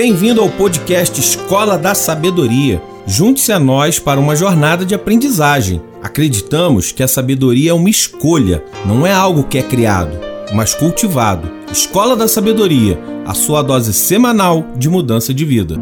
Bem-vindo ao podcast Escola da Sabedoria. Junte-se a nós para uma jornada de aprendizagem. Acreditamos que a sabedoria é uma escolha, não é algo que é criado, mas cultivado. Escola da Sabedoria, a sua dose semanal de mudança de vida.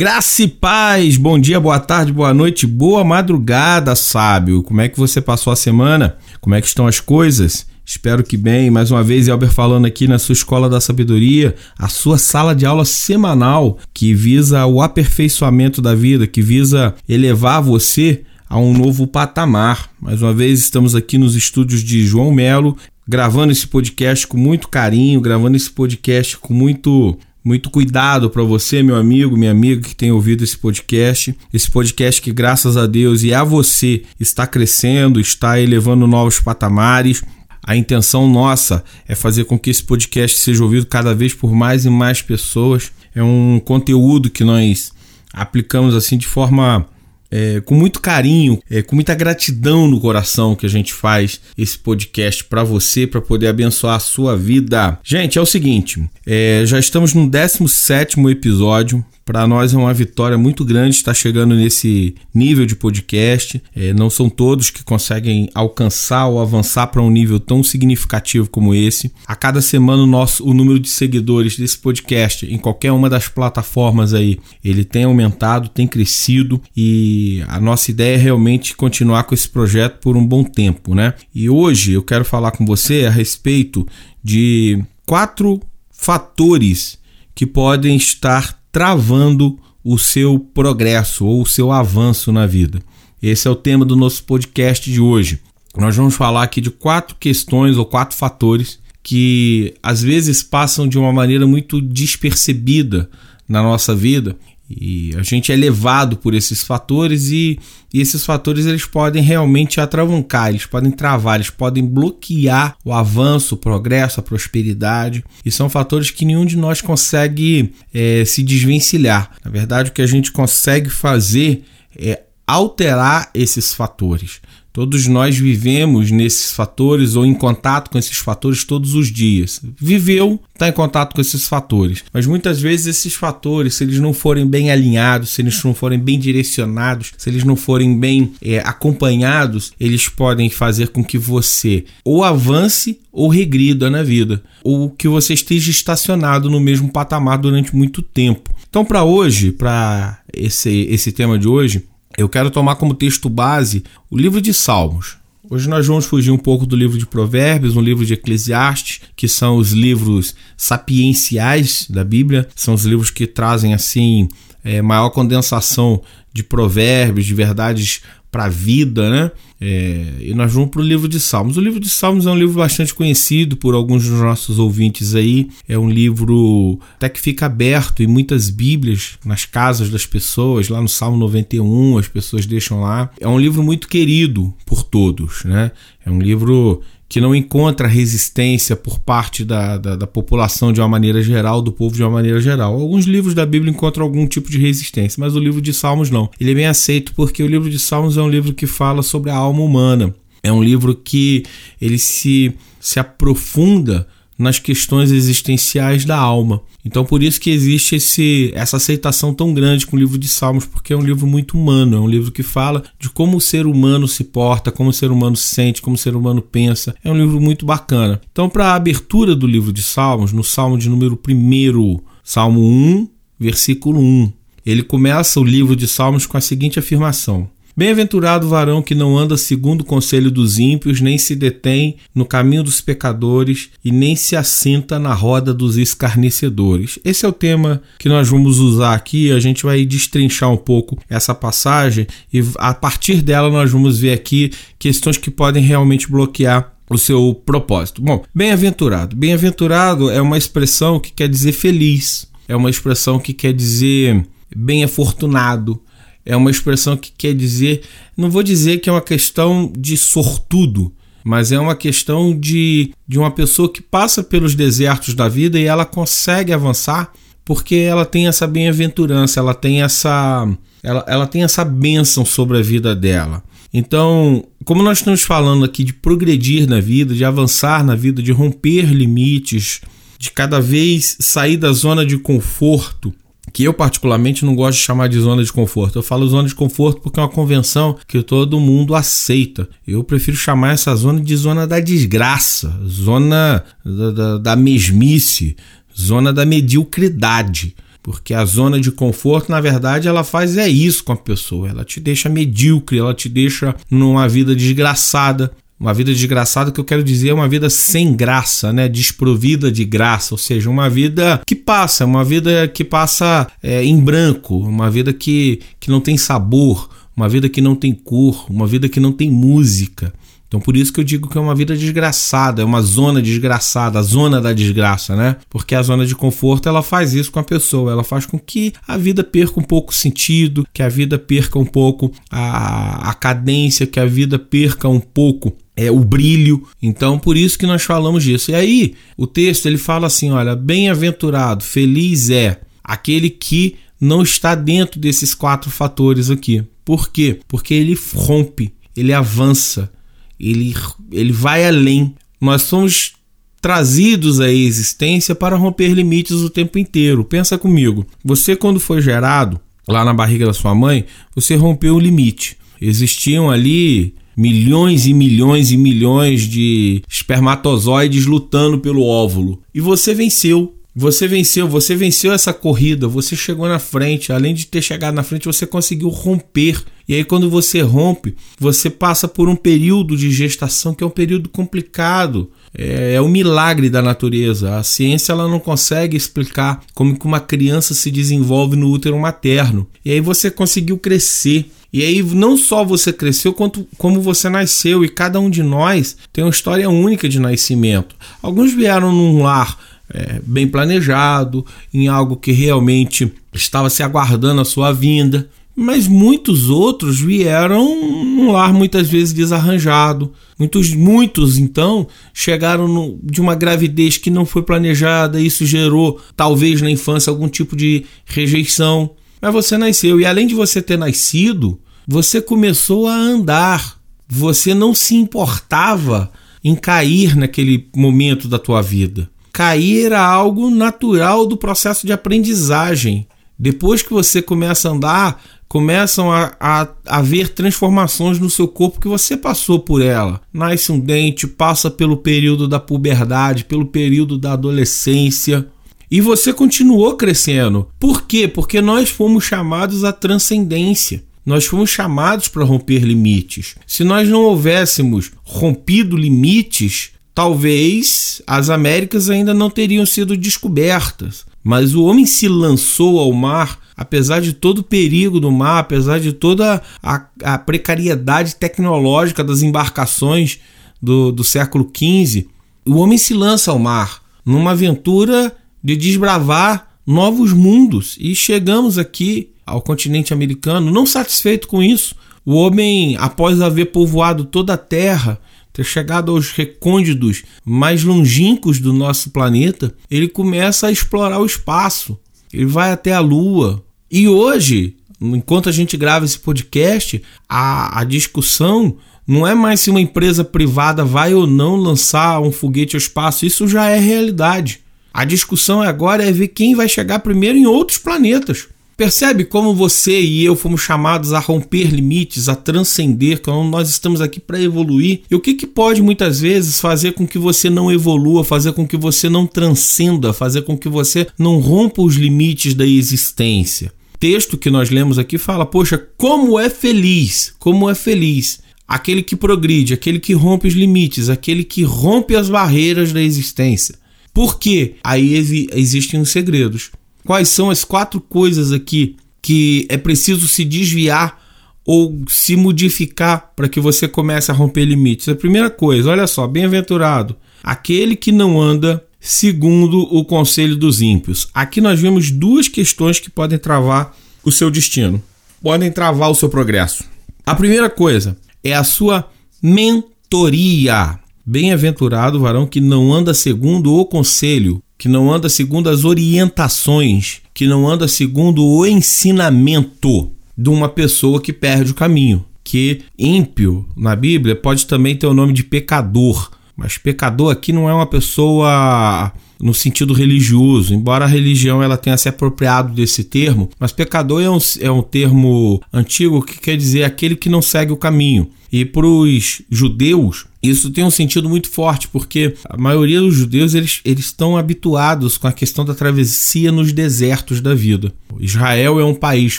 Graça e paz, bom dia, boa tarde, boa noite, boa madrugada, sábio. Como é que você passou a semana? Como é que estão as coisas? Espero que bem. Mais uma vez, Elber falando aqui na sua Escola da Sabedoria, a sua sala de aula semanal que visa o aperfeiçoamento da vida, que visa elevar você a um novo patamar. Mais uma vez, estamos aqui nos estúdios de João Melo, gravando esse podcast com muito carinho, gravando esse podcast com muito muito cuidado para você, meu amigo, minha amiga que tem ouvido esse podcast. Esse podcast que, graças a Deus e a você, está crescendo, está elevando novos patamares. A intenção nossa é fazer com que esse podcast seja ouvido cada vez por mais e mais pessoas. É um conteúdo que nós aplicamos assim de forma é, com muito carinho, é, com muita gratidão no coração que a gente faz esse podcast para você, para poder abençoar a sua vida. Gente, é o seguinte, é, já estamos no 17 episódio, para nós é uma vitória muito grande estar chegando nesse nível de podcast. É, não são todos que conseguem alcançar ou avançar para um nível tão significativo como esse. A cada semana o, nosso, o número de seguidores desse podcast em qualquer uma das plataformas aí, ele tem aumentado, tem crescido e a nossa ideia é realmente continuar com esse projeto por um bom tempo, né? E hoje eu quero falar com você a respeito de quatro fatores que podem estar travando o seu progresso ou o seu avanço na vida. Esse é o tema do nosso podcast de hoje. Nós vamos falar aqui de quatro questões ou quatro fatores que às vezes passam de uma maneira muito despercebida na nossa vida e a gente é levado por esses fatores e, e, esses fatores eles podem realmente atravancar, eles podem travar, eles podem bloquear o avanço, o progresso, a prosperidade. E são fatores que nenhum de nós consegue é, se desvencilhar. Na verdade, o que a gente consegue fazer é alterar esses fatores. Todos nós vivemos nesses fatores ou em contato com esses fatores todos os dias. Viveu, está em contato com esses fatores. Mas muitas vezes esses fatores, se eles não forem bem alinhados, se eles não forem bem direcionados, se eles não forem bem é, acompanhados, eles podem fazer com que você ou avance ou regrida na vida, ou que você esteja estacionado no mesmo patamar durante muito tempo. Então, para hoje, para esse, esse tema de hoje, eu quero tomar como texto base o livro de Salmos. Hoje nós vamos fugir um pouco do livro de Provérbios, um livro de Eclesiastes, que são os livros sapienciais da Bíblia, são os livros que trazem assim é, maior condensação de provérbios, de verdades para a vida, né? É, e nós vamos para o livro de Salmos. O livro de Salmos é um livro bastante conhecido por alguns dos nossos ouvintes aí. É um livro até que fica aberto em muitas Bíblias nas casas das pessoas. Lá no Salmo 91 as pessoas deixam lá. É um livro muito querido por todos, né? É um livro que não encontra resistência por parte da, da, da, população de uma maneira geral, do povo de uma maneira geral. Alguns livros da Bíblia encontram algum tipo de resistência, mas o livro de Salmos não. Ele é bem aceito porque o livro de Salmos é um livro que fala sobre a alma humana. É um livro que ele se, se aprofunda nas questões existenciais da alma. Então por isso que existe esse, essa aceitação tão grande com o livro de Salmos, porque é um livro muito humano, é um livro que fala de como o ser humano se porta, como o ser humano se sente, como o ser humano pensa. É um livro muito bacana. Então para a abertura do livro de Salmos, no Salmo de número 1, Salmo 1, versículo 1, ele começa o livro de Salmos com a seguinte afirmação: Bem-aventurado o varão que não anda segundo o conselho dos ímpios, nem se detém no caminho dos pecadores e nem se assenta na roda dos escarnecedores. Esse é o tema que nós vamos usar aqui. A gente vai destrinchar um pouco essa passagem e a partir dela nós vamos ver aqui questões que podem realmente bloquear o seu propósito. Bom, bem-aventurado. Bem-aventurado é uma expressão que quer dizer feliz, é uma expressão que quer dizer bem-afortunado, é uma expressão que quer dizer, não vou dizer que é uma questão de sortudo, mas é uma questão de, de uma pessoa que passa pelos desertos da vida e ela consegue avançar porque ela tem essa bem-aventurança, ela tem essa ela, ela tem essa bênção sobre a vida dela. Então, como nós estamos falando aqui de progredir na vida, de avançar na vida, de romper limites, de cada vez sair da zona de conforto, que eu particularmente não gosto de chamar de zona de conforto. Eu falo zona de conforto porque é uma convenção que todo mundo aceita. Eu prefiro chamar essa zona de zona da desgraça, zona da, da, da mesmice, zona da mediocridade. Porque a zona de conforto, na verdade, ela faz é isso com a pessoa. Ela te deixa medíocre, ela te deixa numa vida desgraçada. Uma vida desgraçada que eu quero dizer é uma vida sem graça, né? Desprovida de graça, ou seja, uma vida que passa, uma vida que passa é, em branco, uma vida que, que não tem sabor, uma vida que não tem cor, uma vida que não tem música. Então por isso que eu digo que é uma vida desgraçada, é uma zona desgraçada, a zona da desgraça, né? Porque a zona de conforto ela faz isso com a pessoa, ela faz com que a vida perca um pouco o sentido, que a vida perca um pouco a, a cadência, que a vida perca um pouco é o brilho. Então, por isso que nós falamos disso. E aí, o texto ele fala assim, olha, bem-aventurado, feliz é aquele que não está dentro desses quatro fatores aqui. Por quê? Porque ele rompe, ele avança, ele, ele vai além. Nós somos trazidos à existência para romper limites o tempo inteiro. Pensa comigo. Você quando foi gerado lá na barriga da sua mãe, você rompeu o limite. Existiam ali milhões e milhões e milhões de espermatozoides lutando pelo óvulo e você venceu. Você venceu, você venceu essa corrida, você chegou na frente. Além de ter chegado na frente, você conseguiu romper. E aí, quando você rompe, você passa por um período de gestação que é um período complicado. É, é um milagre da natureza. A ciência ela não consegue explicar como que uma criança se desenvolve no útero materno. E aí você conseguiu crescer. E aí não só você cresceu, quanto como você nasceu. E cada um de nós tem uma história única de nascimento. Alguns vieram num lar é, bem planejado, em algo que realmente estava se aguardando a sua vinda. Mas muitos outros vieram num lar muitas vezes desarranjado. Muitos, muitos então chegaram no, de uma gravidez que não foi planejada. Isso gerou, talvez na infância, algum tipo de rejeição. Mas você nasceu e além de você ter nascido, você começou a andar. Você não se importava em cair naquele momento da tua vida cair era algo natural do processo de aprendizagem. Depois que você começa a andar, começam a, a, a haver transformações no seu corpo que você passou por ela. Nasce um dente, passa pelo período da puberdade, pelo período da adolescência. E você continuou crescendo. Por quê? Porque nós fomos chamados à transcendência. Nós fomos chamados para romper limites. Se nós não houvéssemos rompido limites, Talvez as Américas ainda não teriam sido descobertas, mas o homem se lançou ao mar, apesar de todo o perigo do mar, apesar de toda a, a precariedade tecnológica das embarcações do, do século XV. O homem se lança ao mar numa aventura de desbravar novos mundos e chegamos aqui ao continente americano, não satisfeito com isso. O homem, após haver povoado toda a terra, ter chegado aos recônditos mais longínquos do nosso planeta, ele começa a explorar o espaço. Ele vai até a Lua. E hoje, enquanto a gente grava esse podcast, a, a discussão não é mais se uma empresa privada vai ou não lançar um foguete ao espaço, isso já é realidade. A discussão agora é ver quem vai chegar primeiro em outros planetas. Percebe como você e eu fomos chamados a romper limites, a transcender, como nós estamos aqui para evoluir? E o que, que pode muitas vezes fazer com que você não evolua, fazer com que você não transcenda, fazer com que você não rompa os limites da existência? texto que nós lemos aqui fala: Poxa, como é feliz, como é feliz aquele que progride, aquele que rompe os limites, aquele que rompe as barreiras da existência. Por quê? Aí existem os segredos quais são as quatro coisas aqui que é preciso se desviar ou se modificar para que você comece a romper limites. A primeira coisa, olha só, bem-aventurado, aquele que não anda segundo o conselho dos ímpios. Aqui nós vemos duas questões que podem travar o seu destino, podem travar o seu progresso. A primeira coisa é a sua mentoria. Bem-aventurado o varão que não anda segundo o conselho que não anda segundo as orientações, que não anda segundo o ensinamento de uma pessoa que perde o caminho, que ímpio na Bíblia pode também ter o nome de pecador. Mas pecador aqui não é uma pessoa no sentido religioso, embora a religião ela tenha se apropriado desse termo, mas pecador é um, é um termo antigo que quer dizer aquele que não segue o caminho. E para os judeus, isso tem um sentido muito forte, porque a maioria dos judeus eles, eles estão habituados com a questão da travessia nos desertos da vida. Israel é um país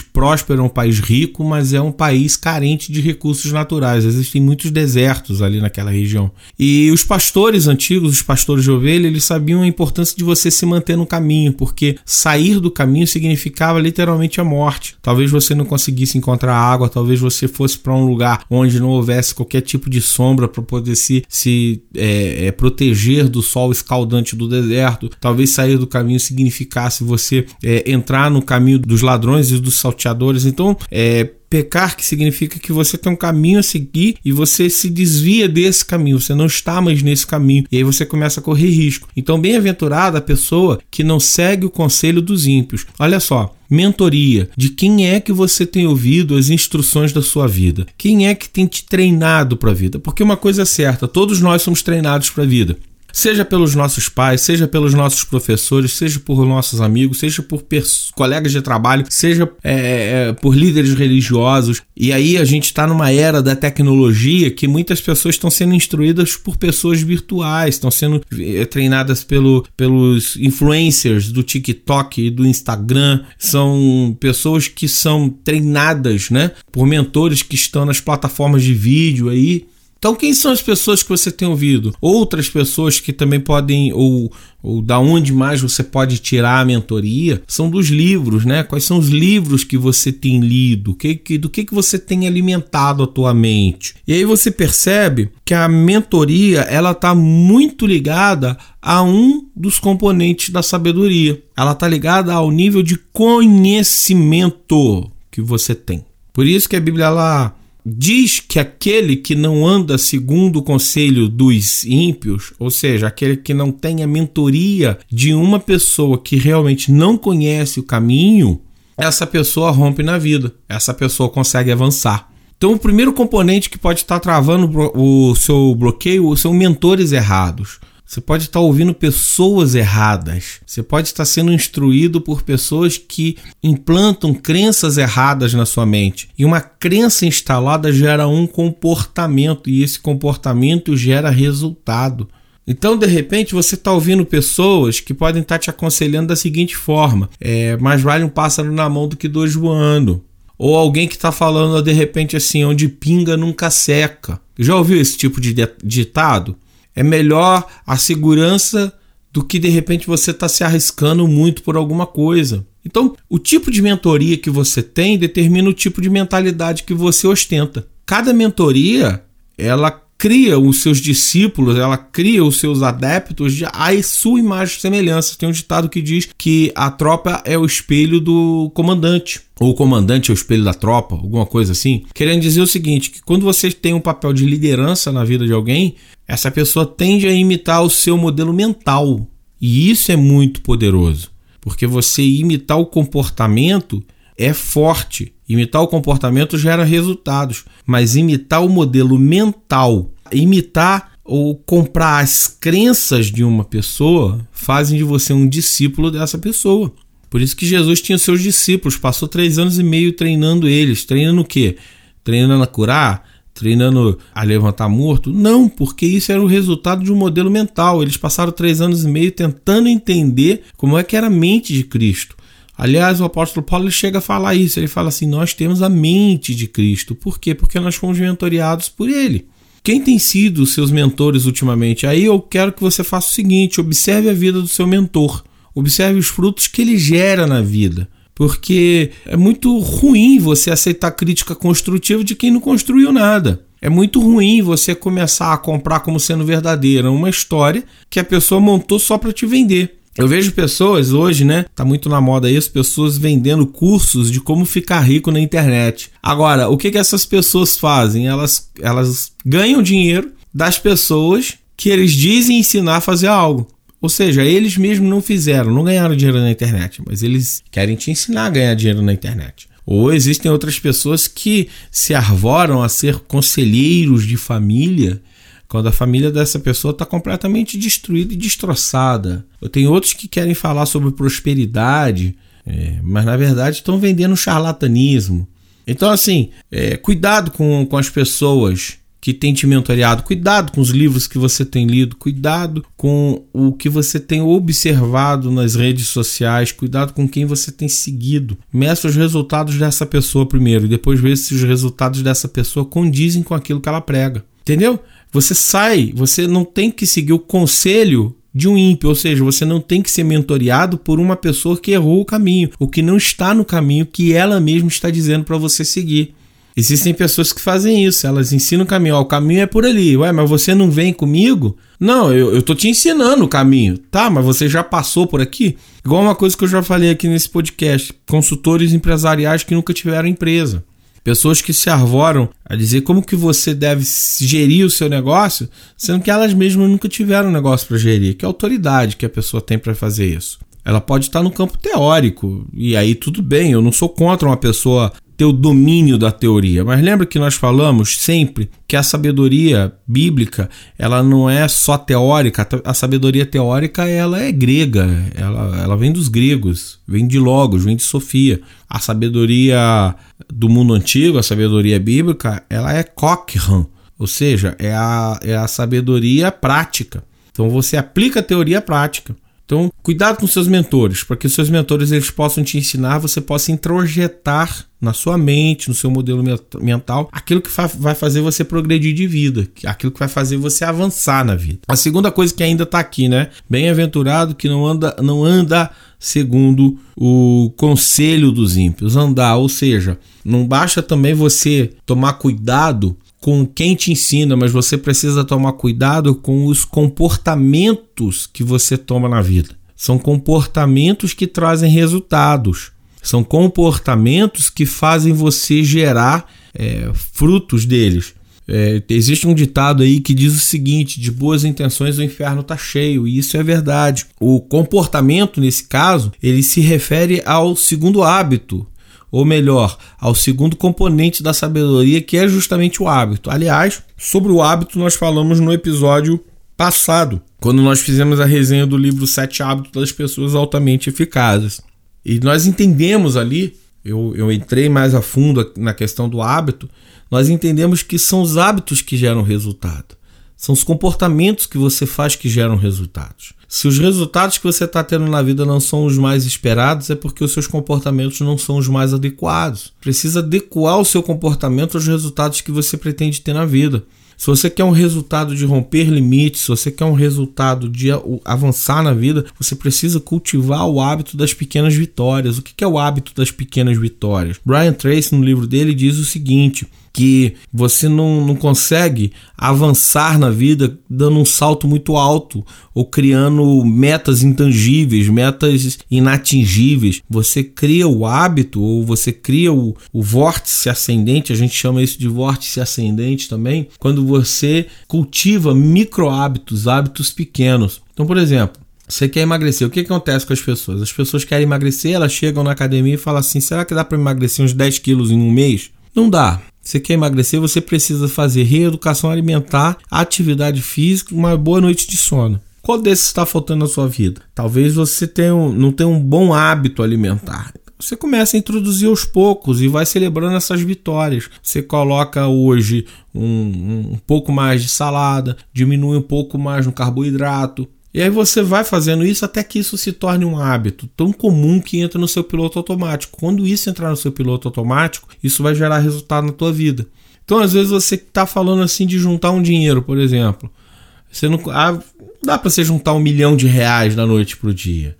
próspero, é um país rico, mas é um país carente de recursos naturais. Existem muitos desertos ali naquela região. E os pastores antigos, os pastores de ovelha, eles sabiam a importância de você se manter no caminho, porque sair do caminho significava literalmente a morte. Talvez você não conseguisse encontrar água, talvez você fosse para um lugar onde não houvesse qualquer tipo de sombra para poder poder se, se é, é, proteger do sol escaldante do deserto. Talvez sair do caminho significasse você é, entrar no caminho dos ladrões e dos salteadores. Então, é, Pecar que significa que você tem um caminho a seguir e você se desvia desse caminho, você não está mais nesse caminho e aí você começa a correr risco. Então, bem-aventurada a pessoa que não segue o conselho dos ímpios. Olha só, mentoria, de quem é que você tem ouvido as instruções da sua vida? Quem é que tem te treinado para a vida? Porque uma coisa é certa, todos nós somos treinados para a vida. Seja pelos nossos pais, seja pelos nossos professores, seja por nossos amigos, seja por colegas de trabalho, seja é, é, por líderes religiosos. E aí a gente está numa era da tecnologia que muitas pessoas estão sendo instruídas por pessoas virtuais, estão sendo é, treinadas pelo, pelos influencers do TikTok e do Instagram. São pessoas que são treinadas né, por mentores que estão nas plataformas de vídeo aí então, quem são as pessoas que você tem ouvido? Outras pessoas que também podem, ou, ou da onde mais você pode tirar a mentoria, são dos livros, né? Quais são os livros que você tem lido? Que, que, do que, que você tem alimentado a tua mente? E aí você percebe que a mentoria ela está muito ligada a um dos componentes da sabedoria. Ela está ligada ao nível de conhecimento que você tem. Por isso que a Bíblia ela diz que aquele que não anda segundo o conselho dos ímpios, ou seja, aquele que não tem a mentoria de uma pessoa que realmente não conhece o caminho, essa pessoa rompe na vida, essa pessoa consegue avançar. Então, o primeiro componente que pode estar travando o seu bloqueio são mentores errados. Você pode estar ouvindo pessoas erradas. Você pode estar sendo instruído por pessoas que implantam crenças erradas na sua mente. E uma crença instalada gera um comportamento, e esse comportamento gera resultado. Então, de repente, você está ouvindo pessoas que podem estar te aconselhando da seguinte forma: é, mais vale um pássaro na mão do que dois voando. Ou alguém que está falando de repente assim, onde pinga nunca seca. Já ouviu esse tipo de ditado? É melhor a segurança do que de repente você está se arriscando muito por alguma coisa. Então, o tipo de mentoria que você tem determina o tipo de mentalidade que você ostenta. Cada mentoria, ela cria os seus discípulos, ela cria os seus adeptos à sua imagem e semelhança. Tem um ditado que diz que a tropa é o espelho do comandante, ou o comandante é o espelho da tropa, alguma coisa assim. Querendo dizer o seguinte, que quando você tem um papel de liderança na vida de alguém, essa pessoa tende a imitar o seu modelo mental. E isso é muito poderoso, porque você imitar o comportamento é forte. Imitar o comportamento gera resultados, mas imitar o modelo mental, imitar ou comprar as crenças de uma pessoa fazem de você um discípulo dessa pessoa. Por isso que Jesus tinha seus discípulos, passou três anos e meio treinando eles. Treinando o quê? Treinando a curar? Treinando a levantar morto? Não, porque isso era o resultado de um modelo mental. Eles passaram três anos e meio tentando entender como é que era a mente de Cristo. Aliás, o apóstolo Paulo chega a falar isso. Ele fala assim: Nós temos a mente de Cristo. Por quê? Porque nós fomos mentoriados por Ele. Quem tem sido seus mentores ultimamente? Aí eu quero que você faça o seguinte: observe a vida do seu mentor, observe os frutos que ele gera na vida. Porque é muito ruim você aceitar crítica construtiva de quem não construiu nada. É muito ruim você começar a comprar como sendo verdadeira uma história que a pessoa montou só para te vender. Eu vejo pessoas hoje, né? Tá muito na moda isso, pessoas vendendo cursos de como ficar rico na internet. Agora, o que, que essas pessoas fazem? Elas, elas ganham dinheiro das pessoas que eles dizem ensinar a fazer algo. Ou seja, eles mesmos não fizeram, não ganharam dinheiro na internet, mas eles querem te ensinar a ganhar dinheiro na internet. Ou existem outras pessoas que se arvoram a ser conselheiros de família quando a família dessa pessoa está completamente destruída e destroçada. Eu tenho outros que querem falar sobre prosperidade, é, mas na verdade estão vendendo charlatanismo. Então, assim, é, cuidado com, com as pessoas que têm te mentoreado, cuidado com os livros que você tem lido, cuidado com o que você tem observado nas redes sociais, cuidado com quem você tem seguido. Meça os resultados dessa pessoa primeiro e depois veja se os resultados dessa pessoa condizem com aquilo que ela prega. Entendeu? Você sai, você não tem que seguir o conselho de um ímpio, ou seja, você não tem que ser mentoreado por uma pessoa que errou o caminho, ou que não está no caminho que ela mesma está dizendo para você seguir. Existem pessoas que fazem isso, elas ensinam o caminho, ó, o caminho é por ali, ué, mas você não vem comigo? Não, eu, eu tô te ensinando o caminho, tá, mas você já passou por aqui? Igual uma coisa que eu já falei aqui nesse podcast, consultores empresariais que nunca tiveram empresa. Pessoas que se arvoram a dizer como que você deve gerir o seu negócio, sendo que elas mesmas nunca tiveram um negócio para gerir. Que autoridade que a pessoa tem para fazer isso? Ela pode estar no campo teórico, e aí tudo bem, eu não sou contra uma pessoa ter o domínio da teoria. Mas lembra que nós falamos sempre que a sabedoria bíblica ela não é só teórica. A sabedoria teórica ela é grega, ela, ela vem dos gregos, vem de Logos, vem de Sofia. A sabedoria do mundo antigo, a sabedoria bíblica, ela é Cochrane, ou seja, é a, é a sabedoria prática. Então você aplica a teoria prática. Então, cuidado com seus mentores, para que os seus mentores eles possam te ensinar, você possa introjetar na sua mente, no seu modelo mental, aquilo que vai fazer você progredir de vida, aquilo que vai fazer você avançar na vida. A segunda coisa que ainda está aqui, né? Bem-aventurado que não anda, não anda segundo o conselho dos ímpios, andar, ou seja, não basta também você tomar cuidado com quem te ensina, mas você precisa tomar cuidado com os comportamentos que você toma na vida. São comportamentos que trazem resultados. São comportamentos que fazem você gerar é, frutos deles. É, existe um ditado aí que diz o seguinte: de boas intenções o inferno está cheio, e isso é verdade. O comportamento, nesse caso, ele se refere ao segundo hábito ou melhor, ao segundo componente da sabedoria, que é justamente o hábito. Aliás, sobre o hábito nós falamos no episódio passado, quando nós fizemos a resenha do livro Sete Hábitos das Pessoas Altamente Eficazes. E nós entendemos ali, eu, eu entrei mais a fundo na questão do hábito, nós entendemos que são os hábitos que geram resultado. São os comportamentos que você faz que geram resultados. Se os resultados que você está tendo na vida não são os mais esperados, é porque os seus comportamentos não são os mais adequados. Precisa adequar o seu comportamento aos resultados que você pretende ter na vida. Se você quer um resultado de romper limites, se você quer um resultado de avançar na vida, você precisa cultivar o hábito das pequenas vitórias. O que é o hábito das pequenas vitórias? Brian Tracy, no livro dele, diz o seguinte: que você não, não consegue avançar na vida dando um salto muito alto ou criando metas intangíveis, metas inatingíveis. Você cria o hábito ou você cria o, o vórtice ascendente, a gente chama isso de vórtice ascendente também, quando você cultiva micro hábitos, hábitos pequenos. Então, por exemplo, você quer emagrecer, o que acontece com as pessoas? As pessoas querem emagrecer, elas chegam na academia e falam assim: será que dá para emagrecer uns 10 quilos em um mês? Não dá. Você quer emagrecer, você precisa fazer reeducação alimentar, atividade física, uma boa noite de sono. Qual desses está faltando na sua vida? Talvez você tenha um, não tenha um bom hábito alimentar. Você começa a introduzir aos poucos e vai celebrando essas vitórias. Você coloca hoje um, um pouco mais de salada, diminui um pouco mais no carboidrato, e aí você vai fazendo isso até que isso se torne um hábito tão comum que entra no seu piloto automático. Quando isso entrar no seu piloto automático, isso vai gerar resultado na tua vida. Então, às vezes você está falando assim de juntar um dinheiro, por exemplo. Você não ah, dá para você juntar um milhão de reais da noite para o dia.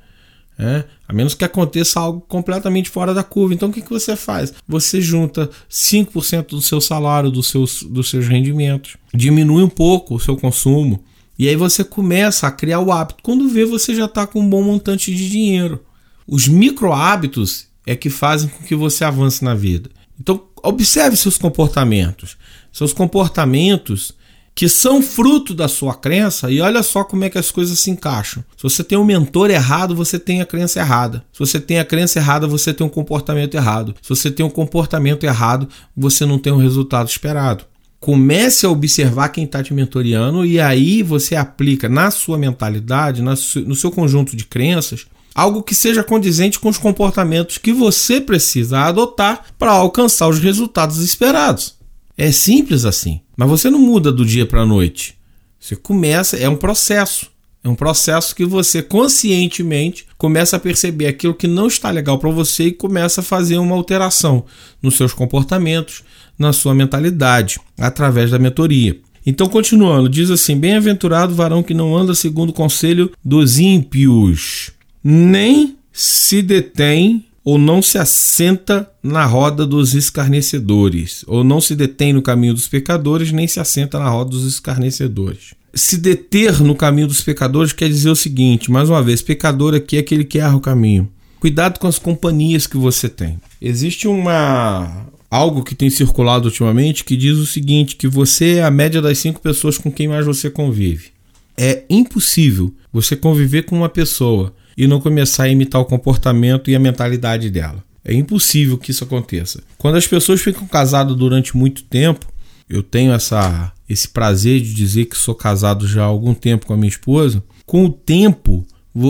É? A menos que aconteça algo completamente fora da curva. Então o que, que você faz? Você junta 5% do seu salário, dos seus, dos seus rendimentos, diminui um pouco o seu consumo, e aí você começa a criar o hábito. Quando vê, você já está com um bom montante de dinheiro. Os micro hábitos é que fazem com que você avance na vida. Então, observe seus comportamentos. Seus comportamentos que são fruto da sua crença, e olha só como é que as coisas se encaixam. Se você tem um mentor errado, você tem a crença errada. Se você tem a crença errada, você tem um comportamento errado. Se você tem um comportamento errado, você não tem o resultado esperado. Comece a observar quem está te mentoreando e aí você aplica na sua mentalidade, no seu conjunto de crenças, algo que seja condizente com os comportamentos que você precisa adotar para alcançar os resultados esperados. É simples assim, mas você não muda do dia para a noite. Você começa, é um processo. É um processo que você conscientemente começa a perceber aquilo que não está legal para você e começa a fazer uma alteração nos seus comportamentos, na sua mentalidade, através da mentoria. Então, continuando, diz assim: Bem-aventurado o varão que não anda segundo o conselho dos ímpios, nem se detém ou não se assenta na roda dos escarnecedores, ou não se detém no caminho dos pecadores, nem se assenta na roda dos escarnecedores. Se deter no caminho dos pecadores quer dizer o seguinte, mais uma vez, pecador aqui é aquele que erra o caminho. Cuidado com as companhias que você tem. Existe uma algo que tem circulado ultimamente que diz o seguinte, que você é a média das cinco pessoas com quem mais você convive. É impossível você conviver com uma pessoa e não começar a imitar o comportamento e a mentalidade dela. É impossível que isso aconteça. Quando as pessoas ficam casadas durante muito tempo, eu tenho essa, esse prazer de dizer que sou casado já há algum tempo com a minha esposa. Com o tempo,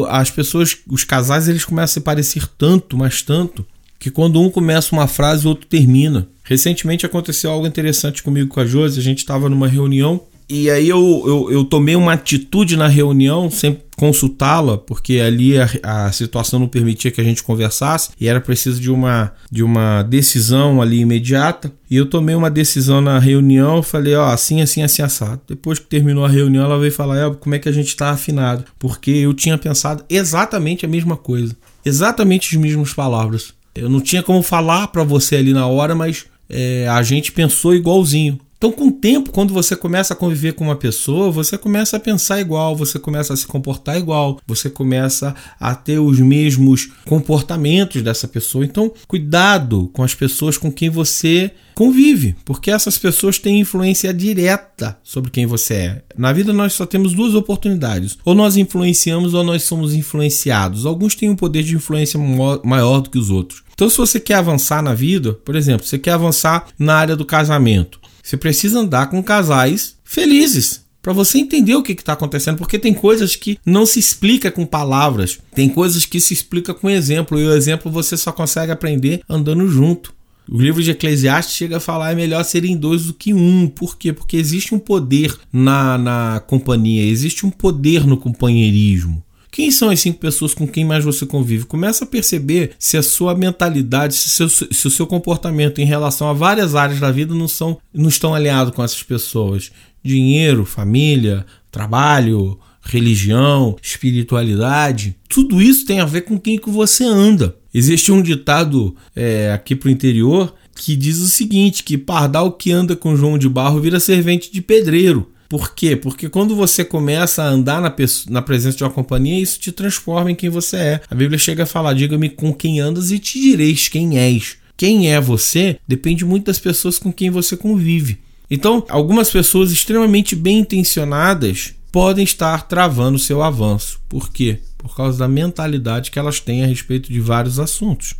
as pessoas, os casais, eles começam a se parecer tanto, mas tanto, que quando um começa uma frase, o outro termina. Recentemente aconteceu algo interessante comigo com a Josi. A gente estava numa reunião e aí eu, eu, eu, tomei uma atitude na reunião sem consultá-la, porque ali a, a, situação não permitia que a gente conversasse e era preciso de uma, de uma decisão ali imediata. E eu tomei uma decisão na reunião, falei, ó, assim, assim, assim, assado. Depois que terminou a reunião, ela veio falar, é, como é que a gente está afinado? Porque eu tinha pensado exatamente a mesma coisa, exatamente as mesmas palavras. Eu não tinha como falar para você ali na hora, mas é, a gente pensou igualzinho. Então, com o tempo, quando você começa a conviver com uma pessoa, você começa a pensar igual, você começa a se comportar igual, você começa a ter os mesmos comportamentos dessa pessoa. Então, cuidado com as pessoas com quem você convive, porque essas pessoas têm influência direta sobre quem você é. Na vida, nós só temos duas oportunidades: ou nós influenciamos ou nós somos influenciados. Alguns têm um poder de influência maior do que os outros. Então, se você quer avançar na vida, por exemplo, você quer avançar na área do casamento, você precisa andar com casais felizes para você entender o que está acontecendo, porque tem coisas que não se explica com palavras, tem coisas que se explica com exemplo, e o exemplo você só consegue aprender andando junto. O livro de Eclesiastes chega a falar é melhor serem dois do que um. Por quê? Porque existe um poder na, na companhia, existe um poder no companheirismo. Quem são as cinco pessoas com quem mais você convive? Começa a perceber se a sua mentalidade, se, seu, se o seu comportamento em relação a várias áreas da vida não, são, não estão alinhados com essas pessoas. Dinheiro, família, trabalho, religião, espiritualidade, tudo isso tem a ver com quem que você anda. Existe um ditado é, aqui para o interior que diz o seguinte: que pardal que anda com João de Barro vira servente de pedreiro. Por quê? Porque quando você começa a andar na, na, presença de uma companhia, isso te transforma em quem você é. A Bíblia chega a falar: diga-me com quem andas e te direis quem és. Quem é você depende muito das pessoas com quem você convive. Então, algumas pessoas extremamente bem intencionadas podem estar travando seu avanço. Por quê? Por causa da mentalidade que elas têm a respeito de vários assuntos.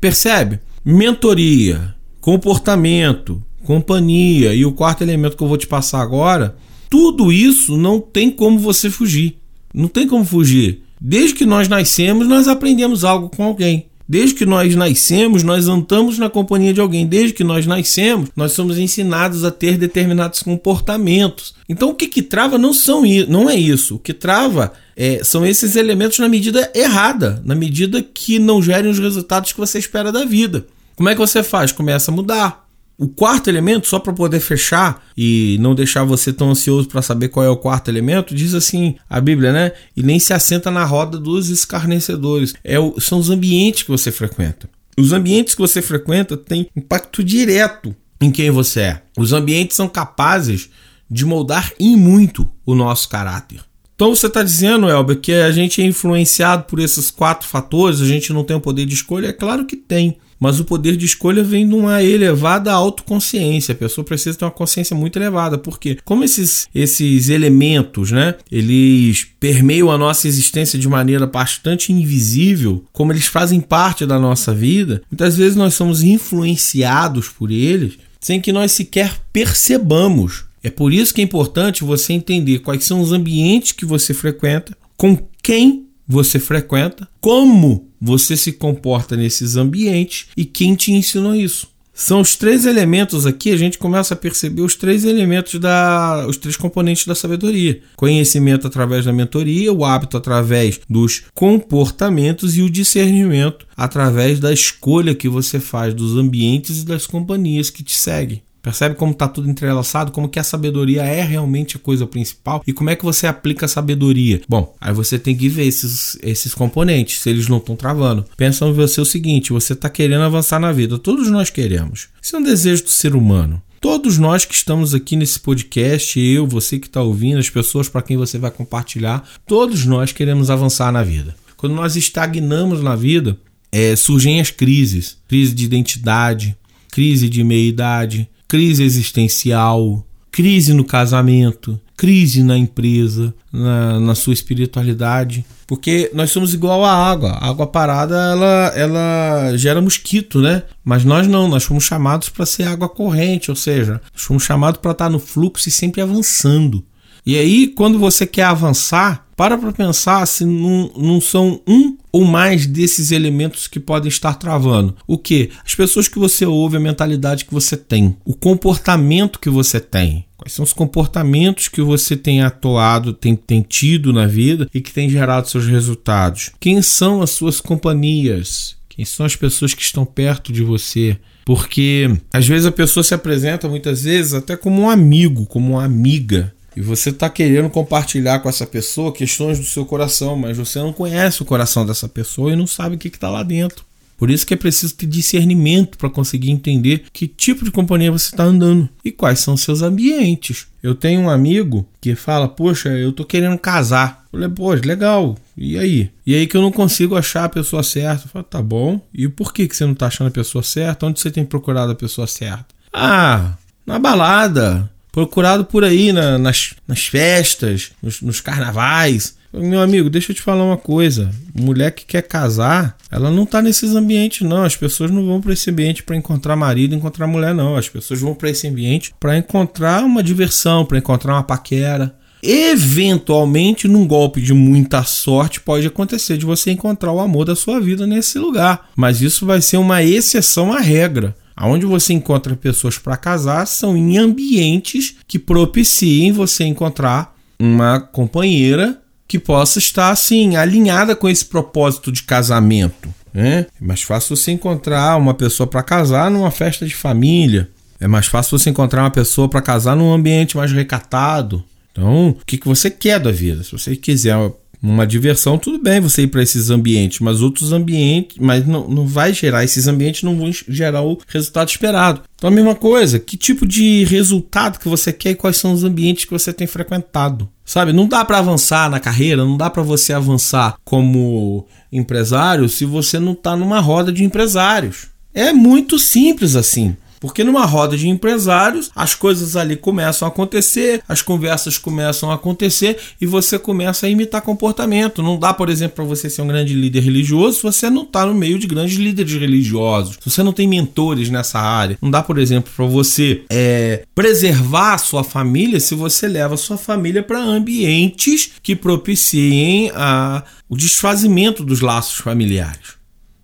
Percebe? Mentoria, comportamento, companhia e o quarto elemento que eu vou te passar agora tudo isso não tem como você fugir. Não tem como fugir. Desde que nós nascemos, nós aprendemos algo com alguém. Desde que nós nascemos, nós andamos na companhia de alguém. Desde que nós nascemos, nós somos ensinados a ter determinados comportamentos. Então, o que, que trava não, são, não é isso. O que trava é, são esses elementos na medida errada, na medida que não gerem os resultados que você espera da vida. Como é que você faz? Começa a mudar. O quarto elemento, só para poder fechar e não deixar você tão ansioso para saber qual é o quarto elemento, diz assim a Bíblia, né? E nem se assenta na roda dos escarnecedores. É o, são os ambientes que você frequenta. Os ambientes que você frequenta têm impacto direto em quem você é. Os ambientes são capazes de moldar em muito o nosso caráter. Então você está dizendo, Elber, que a gente é influenciado por esses quatro fatores, a gente não tem o poder de escolha? É claro que tem. Mas o poder de escolha vem de uma elevada autoconsciência. A pessoa precisa ter uma consciência muito elevada, porque como esses, esses elementos, né, eles permeiam a nossa existência de maneira bastante invisível, como eles fazem parte da nossa vida, muitas vezes nós somos influenciados por eles sem que nós sequer percebamos. É por isso que é importante você entender quais são os ambientes que você frequenta, com quem você frequenta, como você se comporta nesses ambientes e quem te ensinou isso. São os três elementos aqui, a gente começa a perceber os três elementos da os três componentes da sabedoria. Conhecimento através da mentoria, o hábito através dos comportamentos e o discernimento através da escolha que você faz dos ambientes e das companhias que te seguem. Percebe como está tudo entrelaçado, como que a sabedoria é realmente a coisa principal e como é que você aplica a sabedoria. Bom, aí você tem que ver esses, esses componentes, se eles não estão travando. Pensa em você o seguinte: você está querendo avançar na vida, todos nós queremos. Isso é um desejo do ser humano. Todos nós que estamos aqui nesse podcast, eu, você que está ouvindo, as pessoas para quem você vai compartilhar, todos nós queremos avançar na vida. Quando nós estagnamos na vida, é, surgem as crises: crise de identidade, crise de meia-idade, crise existencial, crise no casamento, crise na empresa, na, na, sua espiritualidade. Porque nós somos igual à água. A água parada ela, ela gera mosquito, né? Mas nós não, nós fomos chamados para ser água corrente, ou seja, nós fomos chamados para estar no fluxo e sempre avançando. E aí, quando você quer avançar, para para pensar se não, não são um ou mais desses elementos que podem estar travando. O que? As pessoas que você ouve, a mentalidade que você tem, o comportamento que você tem. Quais são os comportamentos que você tem atuado, tem, tem tido na vida e que tem gerado seus resultados? Quem são as suas companhias? Quem são as pessoas que estão perto de você? Porque às vezes a pessoa se apresenta muitas vezes até como um amigo, como uma amiga, e você está querendo compartilhar com essa pessoa questões do seu coração, mas você não conhece o coração dessa pessoa e não sabe o que está lá dentro. Por isso que é preciso ter discernimento para conseguir entender que tipo de companhia você está andando e quais são seus ambientes. Eu tenho um amigo que fala: Poxa, eu tô querendo casar. Eu falei: Poxa, legal. E aí? E aí que eu não consigo achar a pessoa certa. Eu falo: Tá bom. E por que, que você não está achando a pessoa certa? Onde você tem procurado a pessoa certa? Ah, na balada procurado por aí na, nas, nas festas, nos, nos carnavais. Meu amigo, deixa eu te falar uma coisa. Mulher que quer casar, ela não tá nesses ambientes, não. As pessoas não vão para esse ambiente para encontrar marido, encontrar mulher, não. As pessoas vão para esse ambiente para encontrar uma diversão, para encontrar uma paquera. Eventualmente, num golpe de muita sorte, pode acontecer de você encontrar o amor da sua vida nesse lugar. Mas isso vai ser uma exceção à regra. Aonde você encontra pessoas para casar são em ambientes que propiciem você encontrar uma companheira que possa estar assim alinhada com esse propósito de casamento. Né? É mais fácil você encontrar uma pessoa para casar numa festa de família. É mais fácil você encontrar uma pessoa para casar num ambiente mais recatado. Então, o que, que você quer da vida? Se você quiser uma diversão, tudo bem você ir para esses ambientes, mas outros ambientes, mas não, não vai gerar, esses ambientes não vão gerar o resultado esperado. Então a mesma coisa, que tipo de resultado que você quer e quais são os ambientes que você tem frequentado? Sabe, não dá para avançar na carreira, não dá para você avançar como empresário se você não está numa roda de empresários. É muito simples assim. Porque numa roda de empresários, as coisas ali começam a acontecer, as conversas começam a acontecer e você começa a imitar comportamento. Não dá, por exemplo, para você ser um grande líder religioso se você não está no meio de grandes líderes religiosos, se você não tem mentores nessa área. Não dá, por exemplo, para você é, preservar a sua família se você leva a sua família para ambientes que propiciem a, o desfazimento dos laços familiares.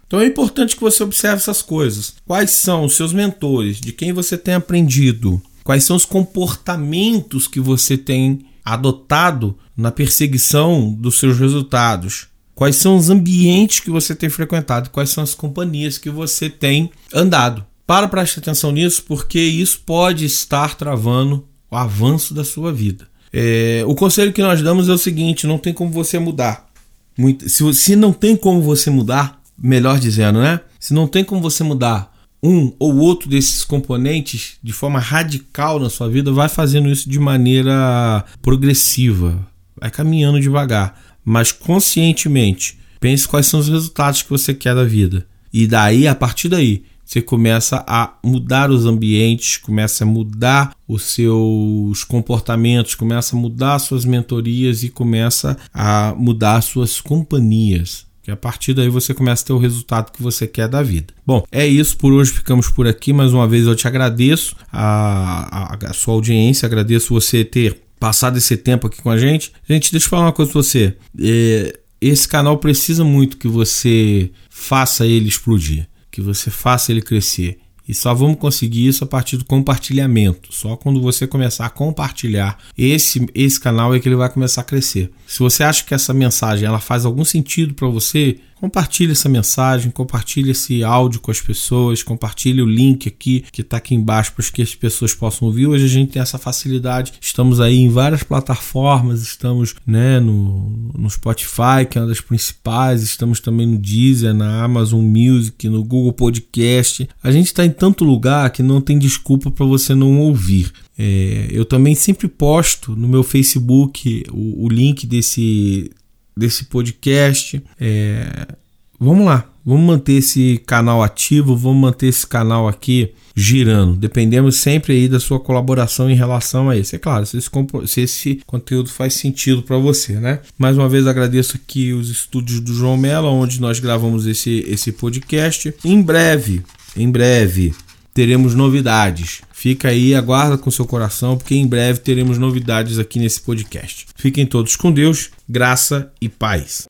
Então é importante que você observe essas coisas. Quais são os seus mentores? De quem você tem aprendido? Quais são os comportamentos que você tem adotado na perseguição dos seus resultados? Quais são os ambientes que você tem frequentado? Quais são as companhias que você tem andado? Para prestar atenção nisso, porque isso pode estar travando o avanço da sua vida. É, o conselho que nós damos é o seguinte: não tem como você mudar. Muito, se, se não tem como você mudar, melhor dizendo, né? Se não tem como você mudar um ou outro desses componentes de forma radical na sua vida, vai fazendo isso de maneira progressiva, vai caminhando devagar, mas conscientemente. Pense quais são os resultados que você quer da vida. E daí, a partir daí, você começa a mudar os ambientes, começa a mudar os seus comportamentos, começa a mudar suas mentorias e começa a mudar suas companhias. Que a partir daí você começa a ter o resultado que você quer da vida. Bom, é isso por hoje. Ficamos por aqui. Mais uma vez eu te agradeço a, a, a sua audiência, agradeço você ter passado esse tempo aqui com a gente. Gente, deixa eu falar uma coisa pra você. É, esse canal precisa muito que você faça ele explodir que você faça ele crescer. E só vamos conseguir isso a partir do compartilhamento. Só quando você começar a compartilhar esse, esse canal é que ele vai começar a crescer. Se você acha que essa mensagem ela faz algum sentido para você, Compartilhe essa mensagem, compartilhe esse áudio com as pessoas, compartilhe o link aqui que está aqui embaixo para que as pessoas possam ouvir. Hoje a gente tem essa facilidade. Estamos aí em várias plataformas, estamos né, no, no Spotify, que é uma das principais, estamos também no Deezer, na Amazon Music, no Google Podcast. A gente está em tanto lugar que não tem desculpa para você não ouvir. É, eu também sempre posto no meu Facebook o, o link desse desse podcast. É, vamos lá, vamos manter esse canal ativo, vamos manter esse canal aqui girando. Dependemos sempre aí da sua colaboração em relação a esse. É claro, se esse, se esse conteúdo faz sentido para você, né? Mais uma vez agradeço aqui os estúdios do João Mello, onde nós gravamos esse, esse podcast. Em breve, em breve, teremos novidades. Fica aí, aguarda com seu coração, porque em breve teremos novidades aqui nesse podcast. Fiquem todos com Deus, graça e paz.